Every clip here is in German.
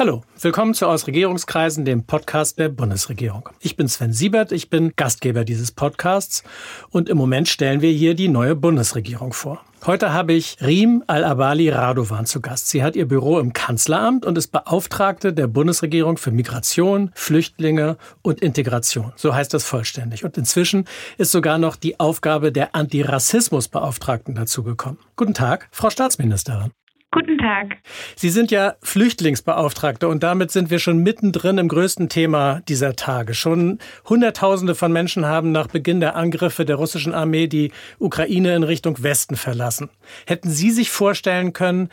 Hallo, willkommen zu Aus Regierungskreisen, dem Podcast der Bundesregierung. Ich bin Sven Siebert, ich bin Gastgeber dieses Podcasts und im Moment stellen wir hier die neue Bundesregierung vor. Heute habe ich Riem Al-Abali Radovan zu Gast. Sie hat ihr Büro im Kanzleramt und ist Beauftragte der Bundesregierung für Migration, Flüchtlinge und Integration. So heißt das vollständig. Und inzwischen ist sogar noch die Aufgabe der Antirassismusbeauftragten dazugekommen. Guten Tag, Frau Staatsministerin. Guten Tag. Sie sind ja Flüchtlingsbeauftragte und damit sind wir schon mittendrin im größten Thema dieser Tage. Schon Hunderttausende von Menschen haben nach Beginn der Angriffe der russischen Armee die Ukraine in Richtung Westen verlassen. Hätten Sie sich vorstellen können,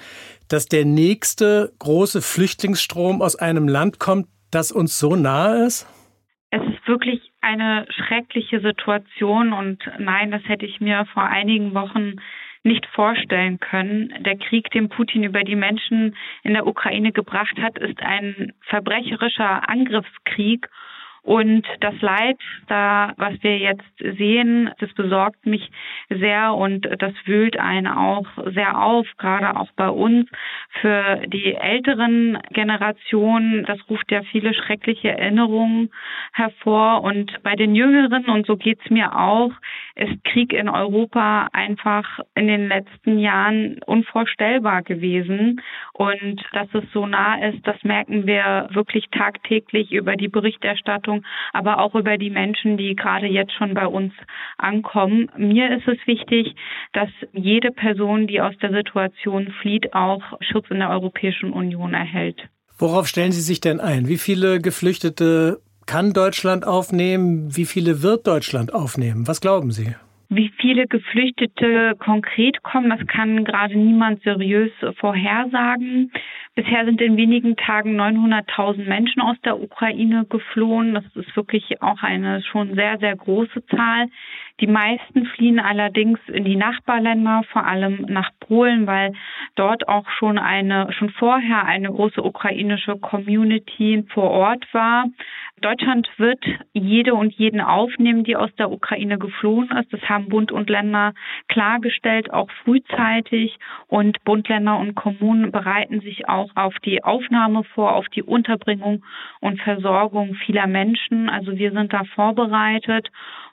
dass der nächste große Flüchtlingsstrom aus einem Land kommt, das uns so nahe ist? Es ist wirklich eine schreckliche Situation und nein, das hätte ich mir vor einigen Wochen nicht vorstellen können. Der Krieg, den Putin über die Menschen in der Ukraine gebracht hat, ist ein verbrecherischer Angriffskrieg und das Leid, da, was wir jetzt sehen, das besorgt mich sehr und das wühlt einen auch sehr auf, gerade auch bei uns. Für die älteren Generationen, das ruft ja viele schreckliche Erinnerungen hervor. Und bei den Jüngeren, und so geht's mir auch, ist Krieg in Europa einfach in den letzten Jahren unvorstellbar gewesen. Und dass es so nah ist, das merken wir wirklich tagtäglich über die Berichterstattung aber auch über die Menschen, die gerade jetzt schon bei uns ankommen. Mir ist es wichtig, dass jede Person, die aus der Situation flieht, auch Schutz in der Europäischen Union erhält. Worauf stellen Sie sich denn ein? Wie viele Geflüchtete kann Deutschland aufnehmen? Wie viele wird Deutschland aufnehmen? Was glauben Sie? Wie viele Geflüchtete konkret kommen, das kann gerade niemand seriös vorhersagen. Bisher sind in wenigen Tagen 900.000 Menschen aus der Ukraine geflohen. Das ist wirklich auch eine schon sehr, sehr große Zahl. Die meisten fliehen allerdings in die Nachbarländer, vor allem nach Polen, weil dort auch schon eine, schon vorher eine große ukrainische Community vor Ort war. Deutschland wird jede und jeden aufnehmen, die aus der Ukraine geflohen ist. Das haben Bund und Länder klargestellt, auch frühzeitig. Und Bund, Länder und Kommunen bereiten sich auch auf die Aufnahme vor, auf die Unterbringung und Versorgung vieler Menschen. Also wir sind da vorbereitet.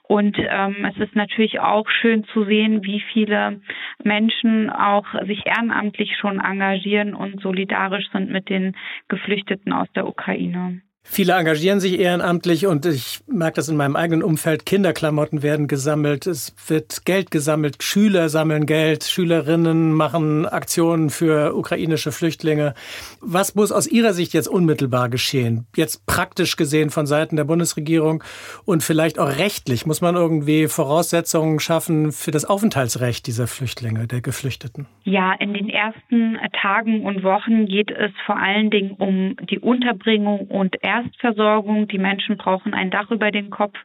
Und ähm, es ist natürlich auch schön zu sehen, wie viele Menschen auch sich ehrenamtlich schon engagieren und solidarisch sind mit den Geflüchteten aus der Ukraine. Viele engagieren sich ehrenamtlich und ich merke das in meinem eigenen Umfeld. Kinderklamotten werden gesammelt, es wird Geld gesammelt, Schüler sammeln Geld, Schülerinnen machen Aktionen für ukrainische Flüchtlinge. Was muss aus Ihrer Sicht jetzt unmittelbar geschehen? Jetzt praktisch gesehen von Seiten der Bundesregierung und vielleicht auch rechtlich. Muss man irgendwie Voraussetzungen schaffen für das Aufenthaltsrecht dieser Flüchtlinge, der Geflüchteten? Ja, in den ersten Tagen und Wochen geht es vor allen Dingen um die Unterbringung und Erstversorgung. Die Menschen brauchen ein Dach über den Kopf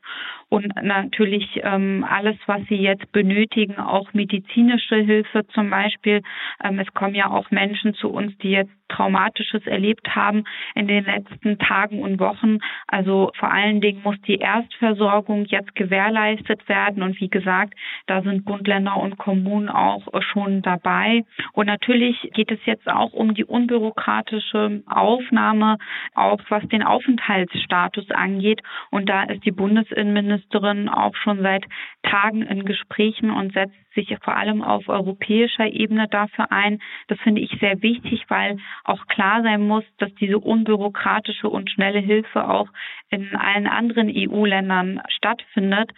und natürlich ähm, alles, was sie jetzt benötigen, auch medizinische Hilfe zum Beispiel. Ähm, es kommen ja auch Menschen zu uns, die jetzt Traumatisches erlebt haben in den letzten Tagen und Wochen. Also vor allen Dingen muss die Erstversorgung jetzt gewährleistet werden. Und wie gesagt, da sind Bund, Länder und Kommunen auch schon dabei. Und natürlich geht es jetzt auch um die unbürokratische Aufnahme, auch was den Aufenthaltsstatus angeht. Und da ist die Bundesinnenministerin auch schon seit Tagen in Gesprächen und setzt sich vor allem auf europäischer Ebene dafür ein. Das finde ich sehr wichtig, weil auch klar sein muss, dass diese unbürokratische und schnelle Hilfe auch in allen anderen EU-Ländern stattfindet.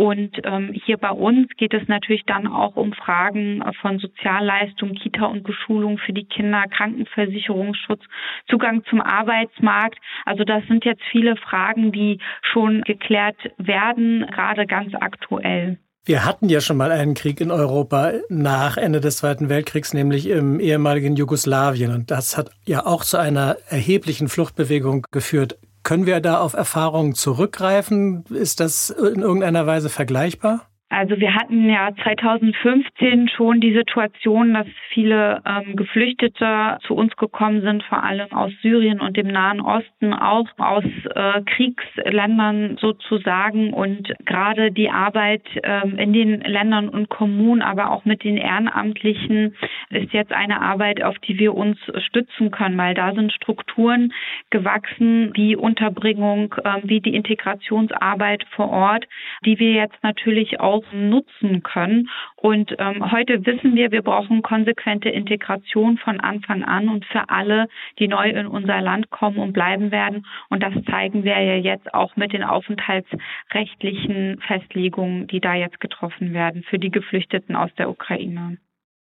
Und ähm, hier bei uns geht es natürlich dann auch um Fragen von Sozialleistung, Kita und Beschulung für die Kinder, Krankenversicherungsschutz, Zugang zum Arbeitsmarkt. Also das sind jetzt viele Fragen, die schon geklärt werden, gerade ganz aktuell. Wir hatten ja schon mal einen Krieg in Europa nach Ende des Zweiten Weltkriegs, nämlich im ehemaligen Jugoslawien. Und das hat ja auch zu einer erheblichen Fluchtbewegung geführt. Können wir da auf Erfahrungen zurückgreifen? Ist das in irgendeiner Weise vergleichbar? Also wir hatten ja 2015 schon die Situation, dass viele ähm, Geflüchtete zu uns gekommen sind, vor allem aus Syrien und dem Nahen Osten, auch aus äh, Kriegsländern sozusagen. Und gerade die Arbeit ähm, in den Ländern und Kommunen, aber auch mit den Ehrenamtlichen ist jetzt eine Arbeit, auf die wir uns stützen können, weil da sind Strukturen gewachsen, wie Unterbringung, äh, wie die Integrationsarbeit vor Ort, die wir jetzt natürlich auch auch nutzen können. Und ähm, heute wissen wir, wir brauchen konsequente Integration von Anfang an und für alle, die neu in unser Land kommen und bleiben werden. Und das zeigen wir ja jetzt auch mit den aufenthaltsrechtlichen Festlegungen, die da jetzt getroffen werden für die Geflüchteten aus der Ukraine.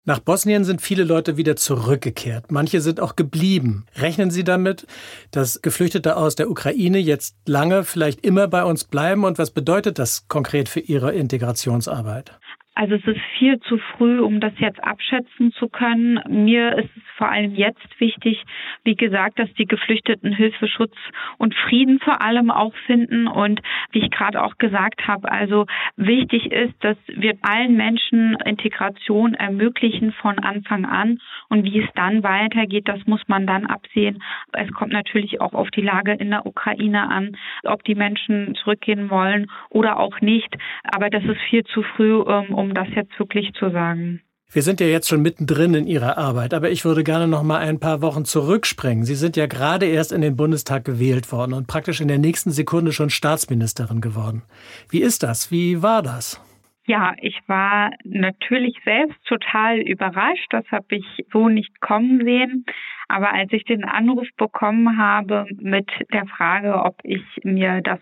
Nach Bosnien sind viele Leute wieder zurückgekehrt. Manche sind auch geblieben. Rechnen Sie damit, dass Geflüchtete aus der Ukraine jetzt lange, vielleicht immer bei uns bleiben? Und was bedeutet das konkret für Ihre Integrationsarbeit? Also es ist viel zu früh, um das jetzt abschätzen zu können. Mir ist es vor allem jetzt wichtig, wie gesagt, dass die Geflüchteten Hilfe, Schutz und Frieden vor allem auch finden. Und wie ich gerade auch gesagt habe, also wichtig ist, dass wir allen Menschen Integration ermöglichen von Anfang an. Und wie es dann weitergeht, das muss man dann absehen. Es kommt natürlich auch auf die Lage in der Ukraine an, ob die Menschen zurückgehen wollen oder auch nicht. Aber das ist viel zu früh, ähm, um um das jetzt wirklich zu sagen. Wir sind ja jetzt schon mittendrin in Ihrer Arbeit, aber ich würde gerne noch mal ein paar Wochen zurückspringen. Sie sind ja gerade erst in den Bundestag gewählt worden und praktisch in der nächsten Sekunde schon Staatsministerin geworden. Wie ist das? Wie war das? Ja, ich war natürlich selbst total überrascht. Das habe ich so nicht kommen sehen. Aber als ich den Anruf bekommen habe mit der Frage, ob ich mir das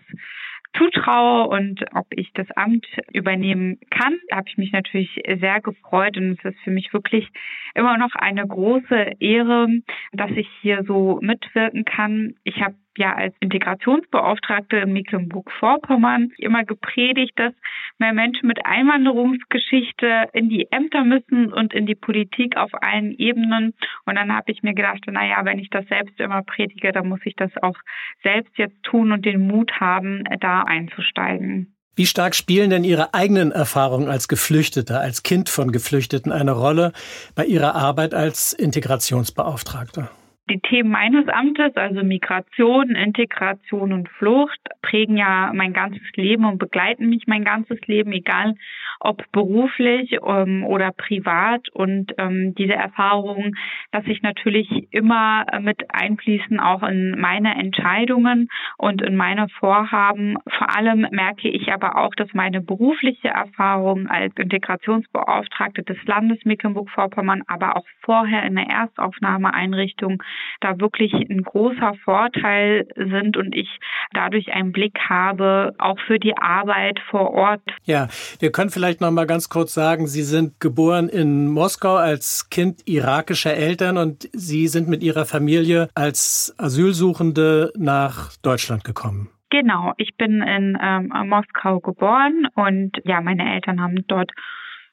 zutraue und ob ich das Amt übernehmen kann. Da habe ich mich natürlich sehr gefreut und es ist für mich wirklich immer noch eine große Ehre, dass ich hier so mitwirken kann. Ich habe ja als Integrationsbeauftragte in Mecklenburg-Vorpommern immer gepredigt, dass mehr Menschen mit Einwanderungsgeschichte in die Ämter müssen und in die Politik auf allen Ebenen. Und dann habe ich mir gedacht, naja, wenn ich das selbst immer predige, dann muss ich das auch selbst jetzt tun und den Mut haben, da einzusteigen. Wie stark spielen denn Ihre eigenen Erfahrungen als Geflüchteter, als Kind von Geflüchteten eine Rolle bei Ihrer Arbeit als Integrationsbeauftragter? Die Themen meines Amtes, also Migration, Integration und Flucht, prägen ja mein ganzes Leben und begleiten mich mein ganzes Leben, egal ob beruflich ähm, oder privat. Und ähm, diese Erfahrungen lasse ich natürlich immer mit einfließen, auch in meine Entscheidungen und in meine Vorhaben. Vor allem merke ich aber auch, dass meine berufliche Erfahrung als Integrationsbeauftragte des Landes Mecklenburg-Vorpommern, aber auch vorher in der Erstaufnahmeeinrichtung da wirklich ein großer Vorteil sind und ich dadurch einen Blick habe, auch für die Arbeit vor Ort. Ja, wir können vielleicht noch mal ganz kurz sagen, Sie sind geboren in Moskau als Kind irakischer Eltern und Sie sind mit Ihrer Familie als Asylsuchende nach Deutschland gekommen. Genau, ich bin in ähm, Moskau geboren und ja, meine Eltern haben dort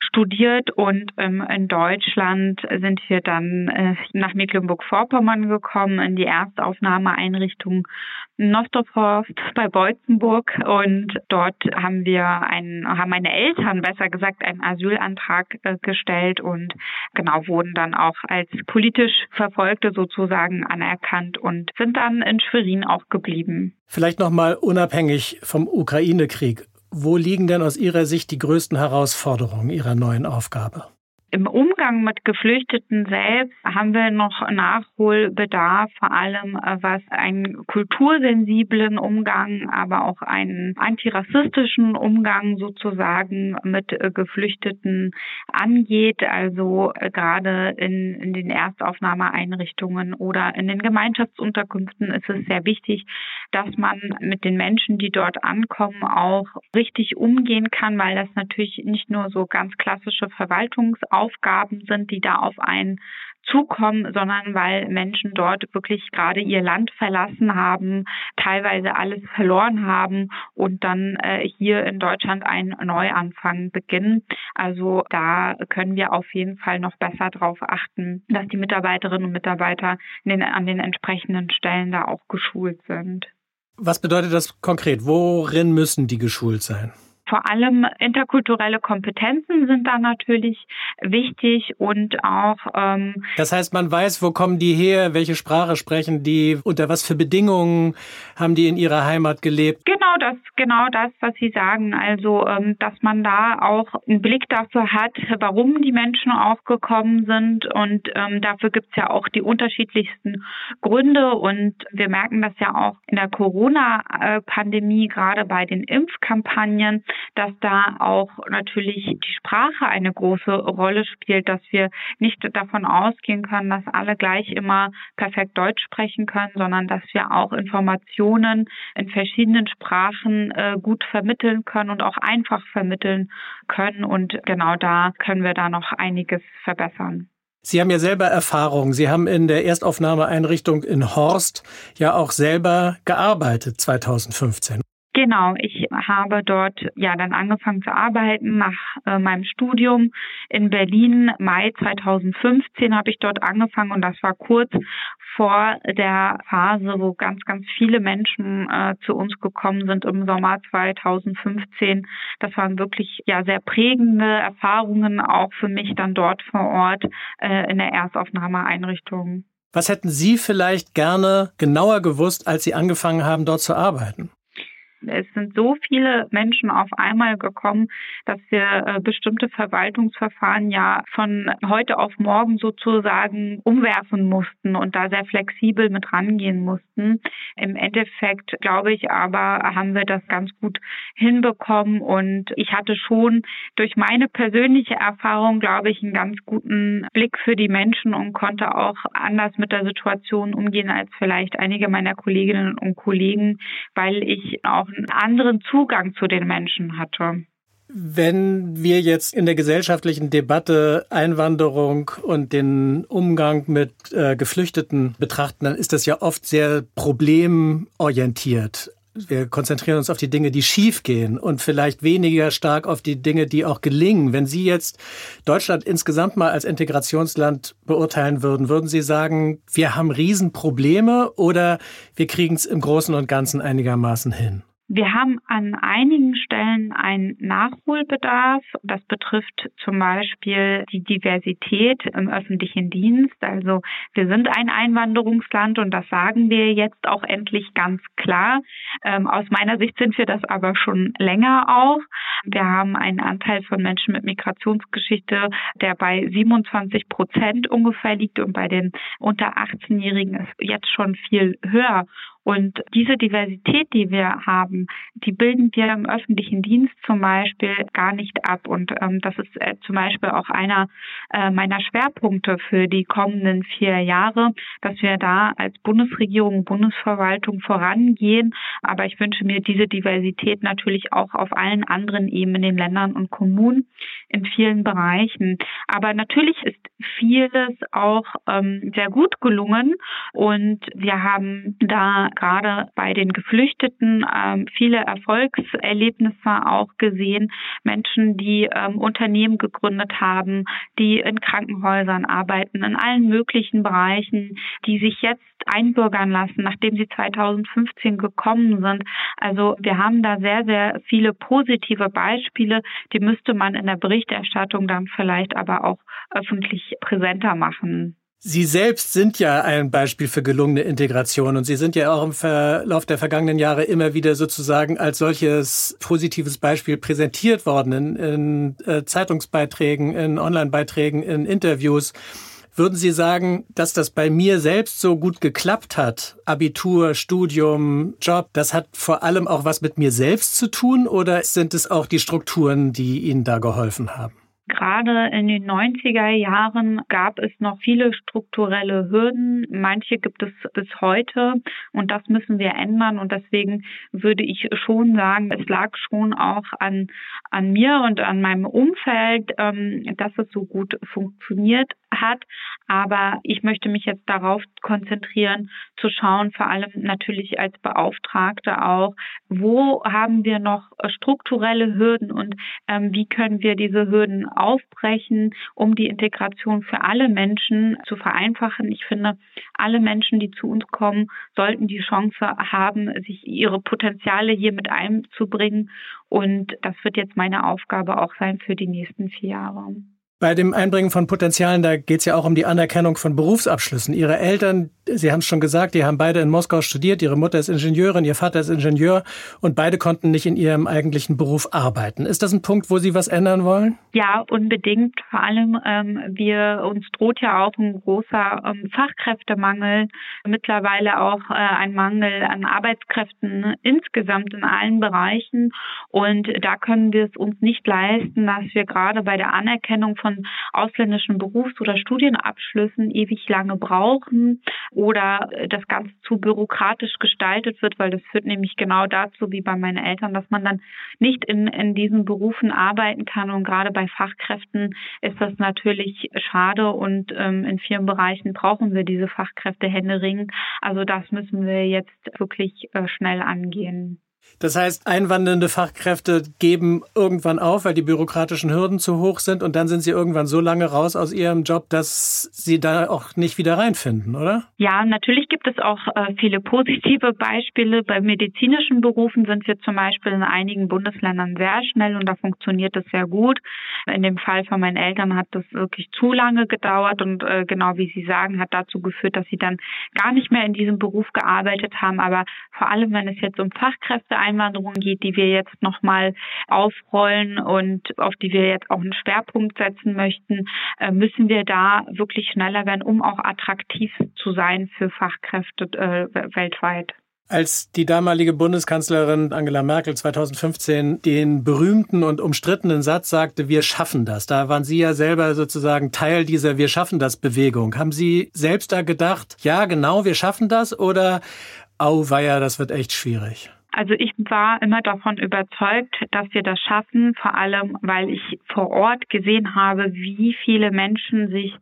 studiert und ähm, in Deutschland sind wir dann äh, nach Mecklenburg-Vorpommern gekommen in die Erstaufnahmeeinrichtung Nostorhorst bei Beutzenburg und dort haben wir einen, haben meine Eltern besser gesagt einen Asylantrag äh, gestellt und genau wurden dann auch als politisch Verfolgte sozusagen anerkannt und sind dann in Schwerin auch geblieben. Vielleicht noch mal unabhängig vom Ukraine-Krieg. Wo liegen denn aus Ihrer Sicht die größten Herausforderungen Ihrer neuen Aufgabe? Im Umgang mit Geflüchteten selbst haben wir noch Nachholbedarf, vor allem äh, was einen kultursensiblen Umgang, aber auch einen antirassistischen Umgang sozusagen mit äh, Geflüchteten angeht. Also äh, gerade in, in den Erstaufnahmeeinrichtungen oder in den Gemeinschaftsunterkünften ist es sehr wichtig, dass man mit den Menschen, die dort ankommen, auch richtig umgehen kann, weil das natürlich nicht nur so ganz klassische Verwaltungsaufgaben Aufgaben sind, die da auf einen zukommen, sondern weil Menschen dort wirklich gerade ihr Land verlassen haben, teilweise alles verloren haben und dann äh, hier in Deutschland einen Neuanfang beginnen. Also da können wir auf jeden Fall noch besser darauf achten, dass die Mitarbeiterinnen und Mitarbeiter den, an den entsprechenden Stellen da auch geschult sind. Was bedeutet das konkret? Worin müssen die geschult sein? Vor allem interkulturelle Kompetenzen sind da natürlich wichtig und auch. Ähm, das heißt, man weiß, wo kommen die her, welche Sprache sprechen die, unter was für Bedingungen haben die in ihrer Heimat gelebt. Genau das, genau das, was Sie sagen. Also, ähm, dass man da auch einen Blick dafür hat, warum die Menschen auch gekommen sind und ähm, dafür gibt es ja auch die unterschiedlichsten Gründe und wir merken das ja auch in der Corona-Pandemie, gerade bei den Impfkampagnen, dass da auch natürlich die Sprache eine große Rolle spielt, dass wir nicht davon ausgehen können, dass alle gleich immer perfekt Deutsch sprechen können, sondern dass wir auch Informationen in verschiedenen Sprachen äh, gut vermitteln können und auch einfach vermitteln können. Und genau da können wir da noch einiges verbessern. Sie haben ja selber Erfahrung. Sie haben in der Erstaufnahmeeinrichtung in Horst ja auch selber gearbeitet 2015. Genau, ich habe dort ja dann angefangen zu arbeiten nach äh, meinem Studium in Berlin. Mai 2015 habe ich dort angefangen und das war kurz vor der Phase, wo ganz, ganz viele Menschen äh, zu uns gekommen sind im Sommer 2015. Das waren wirklich ja sehr prägende Erfahrungen auch für mich dann dort vor Ort äh, in der Erstaufnahmeeinrichtung. Was hätten Sie vielleicht gerne genauer gewusst, als Sie angefangen haben, dort zu arbeiten? Es sind so viele Menschen auf einmal gekommen, dass wir äh, bestimmte Verwaltungsverfahren ja von heute auf morgen sozusagen umwerfen mussten und da sehr flexibel mit rangehen mussten. Im Endeffekt, glaube ich, aber haben wir das ganz gut hinbekommen und ich hatte schon durch meine persönliche Erfahrung, glaube ich, einen ganz guten Blick für die Menschen und konnte auch anders mit der Situation umgehen als vielleicht einige meiner Kolleginnen und Kollegen, weil ich auch einen anderen Zugang zu den Menschen hatte. Wenn wir jetzt in der gesellschaftlichen Debatte Einwanderung und den Umgang mit äh, Geflüchteten betrachten, dann ist das ja oft sehr problemorientiert. Wir konzentrieren uns auf die Dinge, die schiefgehen und vielleicht weniger stark auf die Dinge, die auch gelingen. Wenn Sie jetzt Deutschland insgesamt mal als Integrationsland beurteilen würden, würden Sie sagen, wir haben Riesenprobleme oder wir kriegen es im Großen und Ganzen einigermaßen hin? Wir haben an einigen Stellen einen Nachholbedarf. Das betrifft zum Beispiel die Diversität im öffentlichen Dienst. Also wir sind ein Einwanderungsland und das sagen wir jetzt auch endlich ganz klar. Ähm, aus meiner Sicht sind wir das aber schon länger auch. Wir haben einen Anteil von Menschen mit Migrationsgeschichte, der bei 27 Prozent ungefähr liegt und bei den unter 18-Jährigen ist jetzt schon viel höher. Und diese Diversität, die wir haben, die bilden wir im öffentlichen Dienst zum Beispiel gar nicht ab. Und ähm, das ist äh, zum Beispiel auch einer äh, meiner Schwerpunkte für die kommenden vier Jahre, dass wir da als Bundesregierung, Bundesverwaltung vorangehen. Aber ich wünsche mir diese Diversität natürlich auch auf allen anderen Ebenen, in den Ländern und Kommunen in vielen Bereichen. Aber natürlich ist vieles auch ähm, sehr gut gelungen und wir haben da gerade bei den Geflüchteten ähm, viele Erfolgserlebnisse auch gesehen. Menschen, die ähm, Unternehmen gegründet haben, die in Krankenhäusern arbeiten, in allen möglichen Bereichen, die sich jetzt einbürgern lassen, nachdem sie 2015 gekommen sind. Also wir haben da sehr, sehr viele positive Beispiele, die müsste man in der Berichterstattung dann vielleicht aber auch öffentlich präsenter machen. Sie selbst sind ja ein Beispiel für gelungene Integration und Sie sind ja auch im Verlauf der vergangenen Jahre immer wieder sozusagen als solches positives Beispiel präsentiert worden in, in äh, Zeitungsbeiträgen, in Online-Beiträgen, in Interviews. Würden Sie sagen, dass das bei mir selbst so gut geklappt hat? Abitur, Studium, Job, das hat vor allem auch was mit mir selbst zu tun oder sind es auch die Strukturen, die Ihnen da geholfen haben? Gerade in den 90er Jahren gab es noch viele strukturelle Hürden. Manche gibt es bis heute und das müssen wir ändern. Und deswegen würde ich schon sagen, es lag schon auch an, an mir und an meinem Umfeld, ähm, dass es so gut funktioniert hat. Aber ich möchte mich jetzt darauf konzentrieren, zu schauen, vor allem natürlich als Beauftragte auch, wo haben wir noch strukturelle Hürden und ähm, wie können wir diese Hürden aufbrechen, um die Integration für alle Menschen zu vereinfachen. Ich finde, alle Menschen, die zu uns kommen, sollten die Chance haben, sich ihre Potenziale hier mit einzubringen. Und das wird jetzt meine Aufgabe auch sein für die nächsten vier Jahre. Bei dem Einbringen von Potenzialen, da geht es ja auch um die Anerkennung von Berufsabschlüssen. Ihre Eltern, Sie haben es schon gesagt, die haben beide in Moskau studiert. Ihre Mutter ist Ingenieurin, Ihr Vater ist Ingenieur und beide konnten nicht in ihrem eigentlichen Beruf arbeiten. Ist das ein Punkt, wo Sie was ändern wollen? Ja, unbedingt. Vor allem, ähm, wir uns droht ja auch ein großer ähm, Fachkräftemangel, mittlerweile auch äh, ein Mangel an Arbeitskräften insgesamt in allen Bereichen. Und da können wir es uns nicht leisten, dass wir gerade bei der Anerkennung von von ausländischen Berufs- oder Studienabschlüssen ewig lange brauchen oder das Ganze zu bürokratisch gestaltet wird, weil das führt nämlich genau dazu, wie bei meinen Eltern, dass man dann nicht in, in diesen Berufen arbeiten kann. Und gerade bei Fachkräften ist das natürlich schade und ähm, in vielen Bereichen brauchen wir diese Fachkräfte händeringend. Also das müssen wir jetzt wirklich äh, schnell angehen. Das heißt, einwandernde Fachkräfte geben irgendwann auf, weil die bürokratischen Hürden zu hoch sind und dann sind sie irgendwann so lange raus aus ihrem Job, dass sie da auch nicht wieder reinfinden, oder? Ja, natürlich gibt es auch äh, viele positive Beispiele. Bei medizinischen Berufen sind wir zum Beispiel in einigen Bundesländern sehr schnell und da funktioniert es sehr gut. In dem Fall von meinen Eltern hat das wirklich zu lange gedauert und äh, genau wie Sie sagen, hat dazu geführt, dass sie dann gar nicht mehr in diesem Beruf gearbeitet haben. Aber vor allem, wenn es jetzt um Fachkräfte Einwanderung geht, die wir jetzt nochmal aufrollen und auf die wir jetzt auch einen Schwerpunkt setzen möchten, äh, müssen wir da wirklich schneller werden, um auch attraktiv zu sein für Fachkräfte äh, weltweit als die damalige Bundeskanzlerin Angela Merkel 2015 den berühmten und umstrittenen Satz sagte, wir schaffen das. Da waren Sie ja selber sozusagen Teil dieser Wir schaffen das Bewegung. Haben Sie selbst da gedacht, ja genau, wir schaffen das oder auweia, das wird echt schwierig? Also ich war immer davon überzeugt, dass wir das schaffen, vor allem weil ich vor Ort gesehen habe, wie viele Menschen sich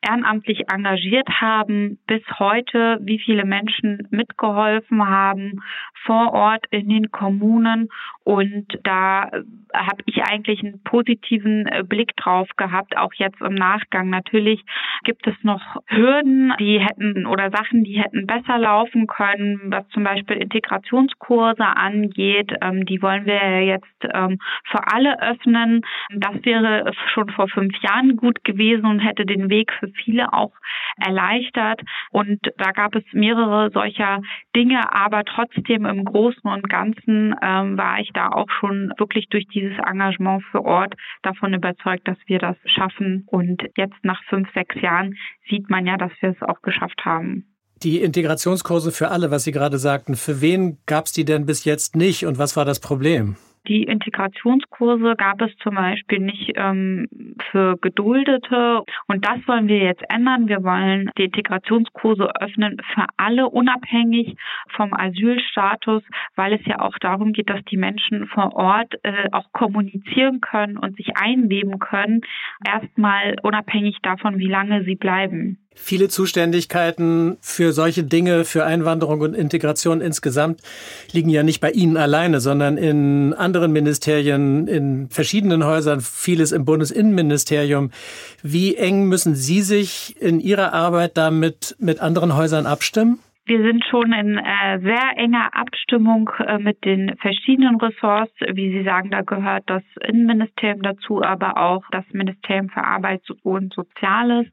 ehrenamtlich engagiert haben, bis heute, wie viele Menschen mitgeholfen haben vor Ort in den Kommunen. Und da habe ich eigentlich einen positiven äh, Blick drauf gehabt, auch jetzt im Nachgang. Natürlich gibt es noch Hürden, die hätten oder Sachen, die hätten besser laufen können, was zum Beispiel Integrationskurse angeht. Ähm, die wollen wir jetzt ähm, für alle öffnen. Das wäre schon vor fünf Jahren gut gewesen und hätte den Weg für viele auch erleichtert. Und da gab es mehrere solcher Dinge, aber trotzdem im Großen und Ganzen ähm, war ich da auch schon wirklich durch dieses Engagement für Ort davon überzeugt, dass wir das schaffen. Und jetzt nach fünf, sechs Jahren sieht man ja, dass wir es auch geschafft haben. Die Integrationskurse für alle, was Sie gerade sagten, für wen gab es die denn bis jetzt nicht und was war das Problem? Die Integrationskurse gab es zum Beispiel nicht ähm, für Geduldete. Und das wollen wir jetzt ändern. Wir wollen die Integrationskurse öffnen für alle, unabhängig vom Asylstatus, weil es ja auch darum geht, dass die Menschen vor Ort äh, auch kommunizieren können und sich einleben können. Erstmal unabhängig davon, wie lange sie bleiben. Viele Zuständigkeiten für solche Dinge, für Einwanderung und Integration insgesamt liegen ja nicht bei Ihnen alleine, sondern in anderen Ministerien, in verschiedenen Häusern, vieles im Bundesinnenministerium. Wie eng müssen Sie sich in Ihrer Arbeit damit mit anderen Häusern abstimmen? Wir sind schon in äh, sehr enger Abstimmung äh, mit den verschiedenen Ressorts. Wie Sie sagen, da gehört das Innenministerium dazu, aber auch das Ministerium für Arbeit und Soziales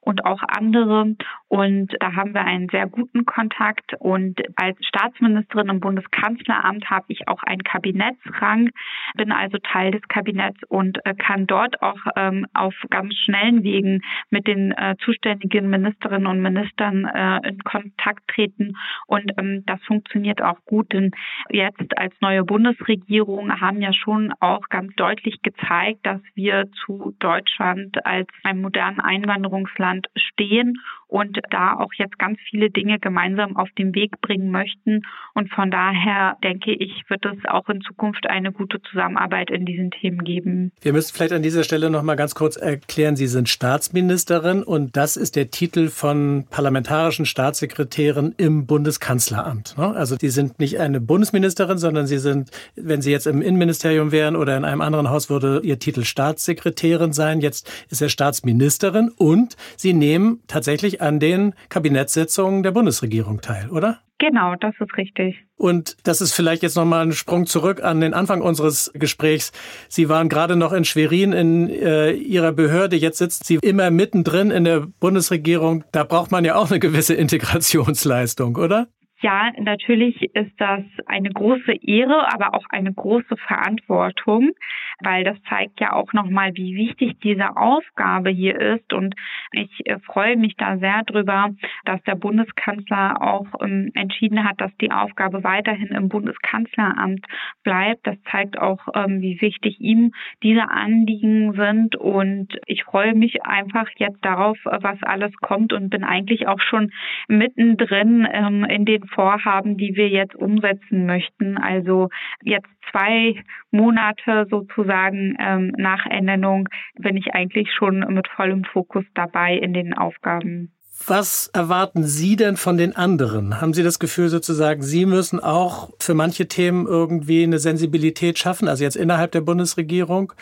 und auch andere. Und da haben wir einen sehr guten Kontakt. Und als Staatsministerin im Bundeskanzleramt habe ich auch einen Kabinettsrang, bin also Teil des Kabinetts und äh, kann dort auch ähm, auf ganz schnellen Wegen mit den äh, zuständigen Ministerinnen und Ministern äh, in Kontakt treten auftreten. Und ähm, das funktioniert auch gut, denn jetzt als neue Bundesregierung haben ja schon auch ganz deutlich gezeigt, dass wir zu Deutschland als einem modernen Einwanderungsland stehen und da auch jetzt ganz viele Dinge gemeinsam auf den Weg bringen möchten. Und von daher denke ich, wird es auch in Zukunft eine gute Zusammenarbeit in diesen Themen geben. Wir müssen vielleicht an dieser Stelle noch mal ganz kurz erklären, Sie sind Staatsministerin und das ist der Titel von parlamentarischen Staatssekretären im Bundeskanzleramt. Ne? Also Sie sind nicht eine Bundesministerin, sondern Sie sind, wenn Sie jetzt im Innenministerium wären oder in einem anderen Haus, würde Ihr Titel Staatssekretärin sein. Jetzt ist er Staatsministerin und Sie nehmen tatsächlich an den Kabinettssitzungen der Bundesregierung teil, oder? Genau, das ist richtig. Und das ist vielleicht jetzt nochmal ein Sprung zurück an den Anfang unseres Gesprächs. Sie waren gerade noch in Schwerin in äh, Ihrer Behörde. Jetzt sitzt Sie immer mittendrin in der Bundesregierung. Da braucht man ja auch eine gewisse Integrationsleistung, oder? Ja, natürlich ist das eine große Ehre, aber auch eine große Verantwortung, weil das zeigt ja auch nochmal, wie wichtig diese Aufgabe hier ist. Und ich äh, freue mich da sehr drüber, dass der Bundeskanzler auch ähm, entschieden hat, dass die Aufgabe weiterhin im Bundeskanzleramt bleibt. Das zeigt auch, ähm, wie wichtig ihm diese Anliegen sind. Und ich freue mich einfach jetzt darauf, was alles kommt und bin eigentlich auch schon mittendrin ähm, in den Vorhaben, die wir jetzt umsetzen möchten. Also jetzt zwei Monate sozusagen ähm, nach Ernennung bin ich eigentlich schon mit vollem Fokus dabei in den Aufgaben. Was erwarten Sie denn von den anderen? Haben Sie das Gefühl sozusagen, Sie müssen auch für manche Themen irgendwie eine Sensibilität schaffen, also jetzt innerhalb der Bundesregierung?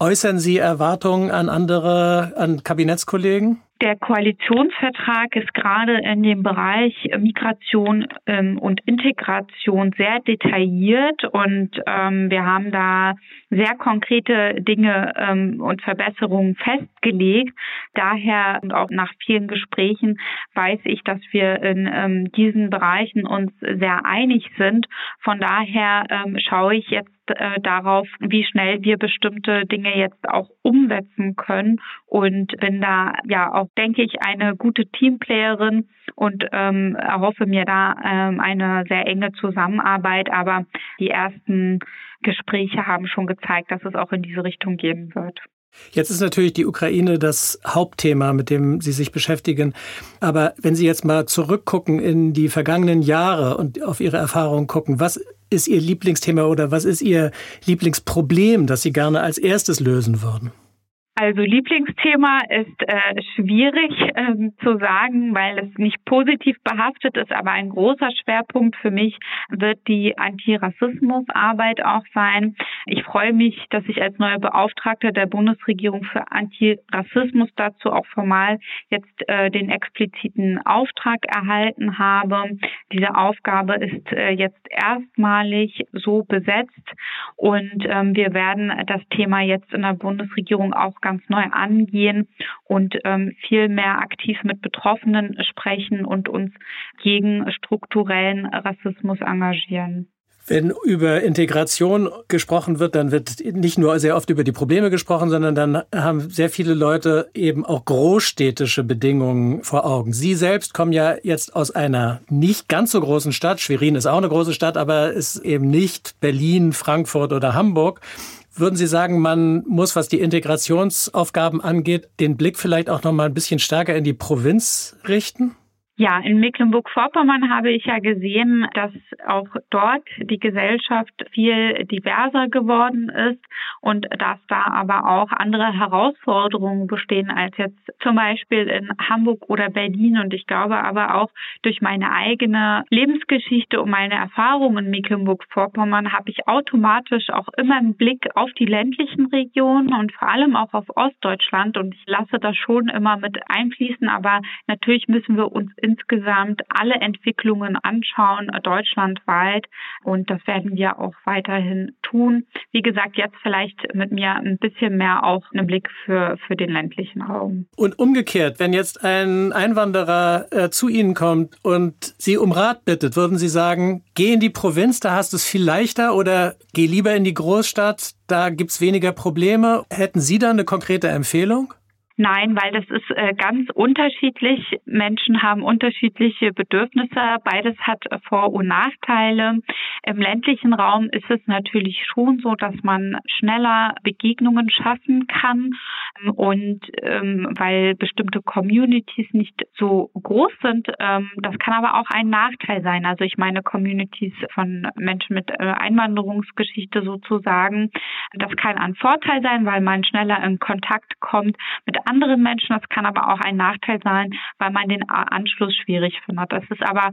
Äußern Sie Erwartungen an andere, an Kabinettskollegen? Der Koalitionsvertrag ist gerade in dem Bereich Migration ähm, und Integration sehr detailliert und ähm, wir haben da sehr konkrete Dinge ähm, und Verbesserungen festgelegt. Daher und auch nach vielen Gesprächen weiß ich, dass wir in ähm, diesen Bereichen uns sehr einig sind. Von daher ähm, schaue ich jetzt äh, darauf, wie schnell wir bestimmte Dinge jetzt auch umsetzen können und bin da ja auch, denke ich, eine gute Teamplayerin und ähm, erhoffe mir da ähm, eine sehr enge Zusammenarbeit. Aber die ersten Gespräche haben schon gezeigt, dass es auch in diese Richtung gehen wird. Jetzt ist natürlich die Ukraine das Hauptthema, mit dem Sie sich beschäftigen. Aber wenn Sie jetzt mal zurückgucken in die vergangenen Jahre und auf Ihre Erfahrungen gucken, was ist Ihr Lieblingsthema oder was ist Ihr Lieblingsproblem, das Sie gerne als erstes lösen würden? Also Lieblingsthema ist äh, schwierig ähm, zu sagen, weil es nicht positiv behaftet ist, aber ein großer Schwerpunkt für mich wird die Antirassismusarbeit auch sein. Ich freue mich, dass ich als neue Beauftragte der Bundesregierung für Antirassismus dazu auch formal jetzt äh, den expliziten Auftrag erhalten habe. Diese Aufgabe ist äh, jetzt erstmalig so besetzt und ähm, wir werden das Thema jetzt in der Bundesregierung auch ganz neu angehen und ähm, viel mehr aktiv mit Betroffenen sprechen und uns gegen strukturellen Rassismus engagieren. Wenn über Integration gesprochen wird, dann wird nicht nur sehr oft über die Probleme gesprochen, sondern dann haben sehr viele Leute eben auch großstädtische Bedingungen vor Augen. Sie selbst kommen ja jetzt aus einer nicht ganz so großen Stadt. Schwerin ist auch eine große Stadt, aber ist eben nicht Berlin, Frankfurt oder Hamburg. Würden Sie sagen, man muss, was die Integrationsaufgaben angeht, den Blick vielleicht auch noch mal ein bisschen stärker in die Provinz richten? Ja, in Mecklenburg-Vorpommern habe ich ja gesehen, dass auch dort die Gesellschaft viel diverser geworden ist und dass da aber auch andere Herausforderungen bestehen als jetzt zum Beispiel in Hamburg oder Berlin. Und ich glaube aber auch durch meine eigene Lebensgeschichte und meine Erfahrungen in Mecklenburg-Vorpommern habe ich automatisch auch immer einen Blick auf die ländlichen Regionen und vor allem auch auf Ostdeutschland. Und ich lasse das schon immer mit einfließen. Aber natürlich müssen wir uns insgesamt alle Entwicklungen anschauen, deutschlandweit. Und das werden wir auch weiterhin tun. Wie gesagt, jetzt vielleicht mit mir ein bisschen mehr auch einen Blick für, für den ländlichen Raum. Und umgekehrt, wenn jetzt ein Einwanderer äh, zu Ihnen kommt und Sie um Rat bittet, würden Sie sagen, geh in die Provinz, da hast du es viel leichter oder geh lieber in die Großstadt, da gibt es weniger Probleme. Hätten Sie da eine konkrete Empfehlung? Nein, weil das ist äh, ganz unterschiedlich. Menschen haben unterschiedliche Bedürfnisse. Beides hat Vor- und Nachteile. Im ländlichen Raum ist es natürlich schon so, dass man schneller Begegnungen schaffen kann und ähm, weil bestimmte Communities nicht so groß sind. Ähm, das kann aber auch ein Nachteil sein. Also ich meine Communities von Menschen mit äh, Einwanderungsgeschichte sozusagen. Das kann ein Vorteil sein, weil man schneller in Kontakt kommt mit anderen Menschen. Das kann aber auch ein Nachteil sein, weil man den Anschluss schwierig findet. Es ist aber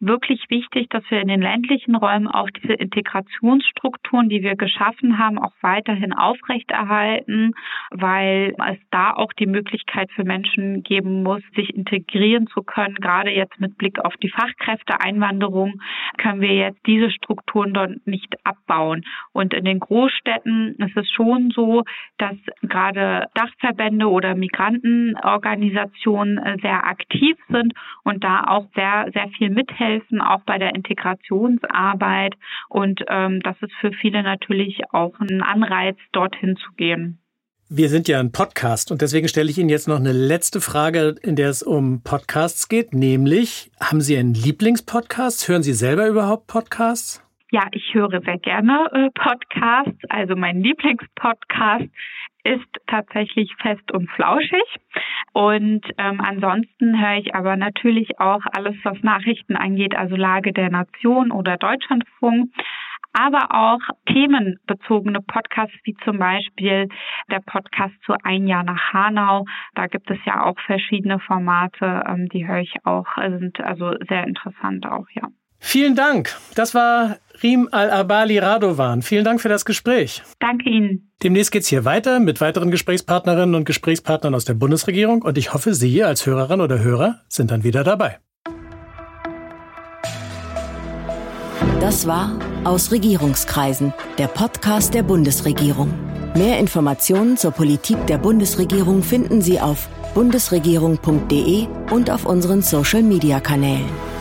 wirklich wichtig, dass wir in den ländlichen Räumen auch diese Integrationsstrukturen, die wir geschaffen haben, auch weiterhin aufrechterhalten, weil es da auch die Möglichkeit für Menschen geben muss, sich integrieren zu können. Gerade jetzt mit Blick auf die Fachkräfteeinwanderung können wir jetzt diese Strukturen dort nicht abbauen. Und in den Großstädten ist es schon so, dass gerade Dachverbände oder Migrantenorganisationen sehr aktiv sind und da auch sehr, sehr viel mithelfen, auch bei der Integrationsarbeit. Und ähm, das ist für viele natürlich auch ein Anreiz, dorthin zu gehen. Wir sind ja ein Podcast und deswegen stelle ich Ihnen jetzt noch eine letzte Frage, in der es um Podcasts geht, nämlich, haben Sie einen Lieblingspodcast? Hören Sie selber überhaupt Podcasts? Ja, ich höre sehr gerne äh, Podcasts. Also mein Lieblingspodcast ist tatsächlich fest und flauschig. Und ähm, ansonsten höre ich aber natürlich auch alles, was Nachrichten angeht, also Lage der Nation oder Deutschlandfunk aber auch themenbezogene Podcasts, wie zum Beispiel der Podcast zu Ein Jahr nach Hanau. Da gibt es ja auch verschiedene Formate, ähm, die höre ich auch, sind also sehr interessant auch, ja. Vielen Dank. Das war Rim Al-Abali Radovan. Vielen Dank für das Gespräch. Danke Ihnen. Demnächst geht es hier weiter mit weiteren Gesprächspartnerinnen und Gesprächspartnern aus der Bundesregierung und ich hoffe, Sie als Hörerin oder Hörer sind dann wieder dabei. Das war Aus Regierungskreisen, der Podcast der Bundesregierung. Mehr Informationen zur Politik der Bundesregierung finden Sie auf bundesregierung.de und auf unseren Social-Media-Kanälen.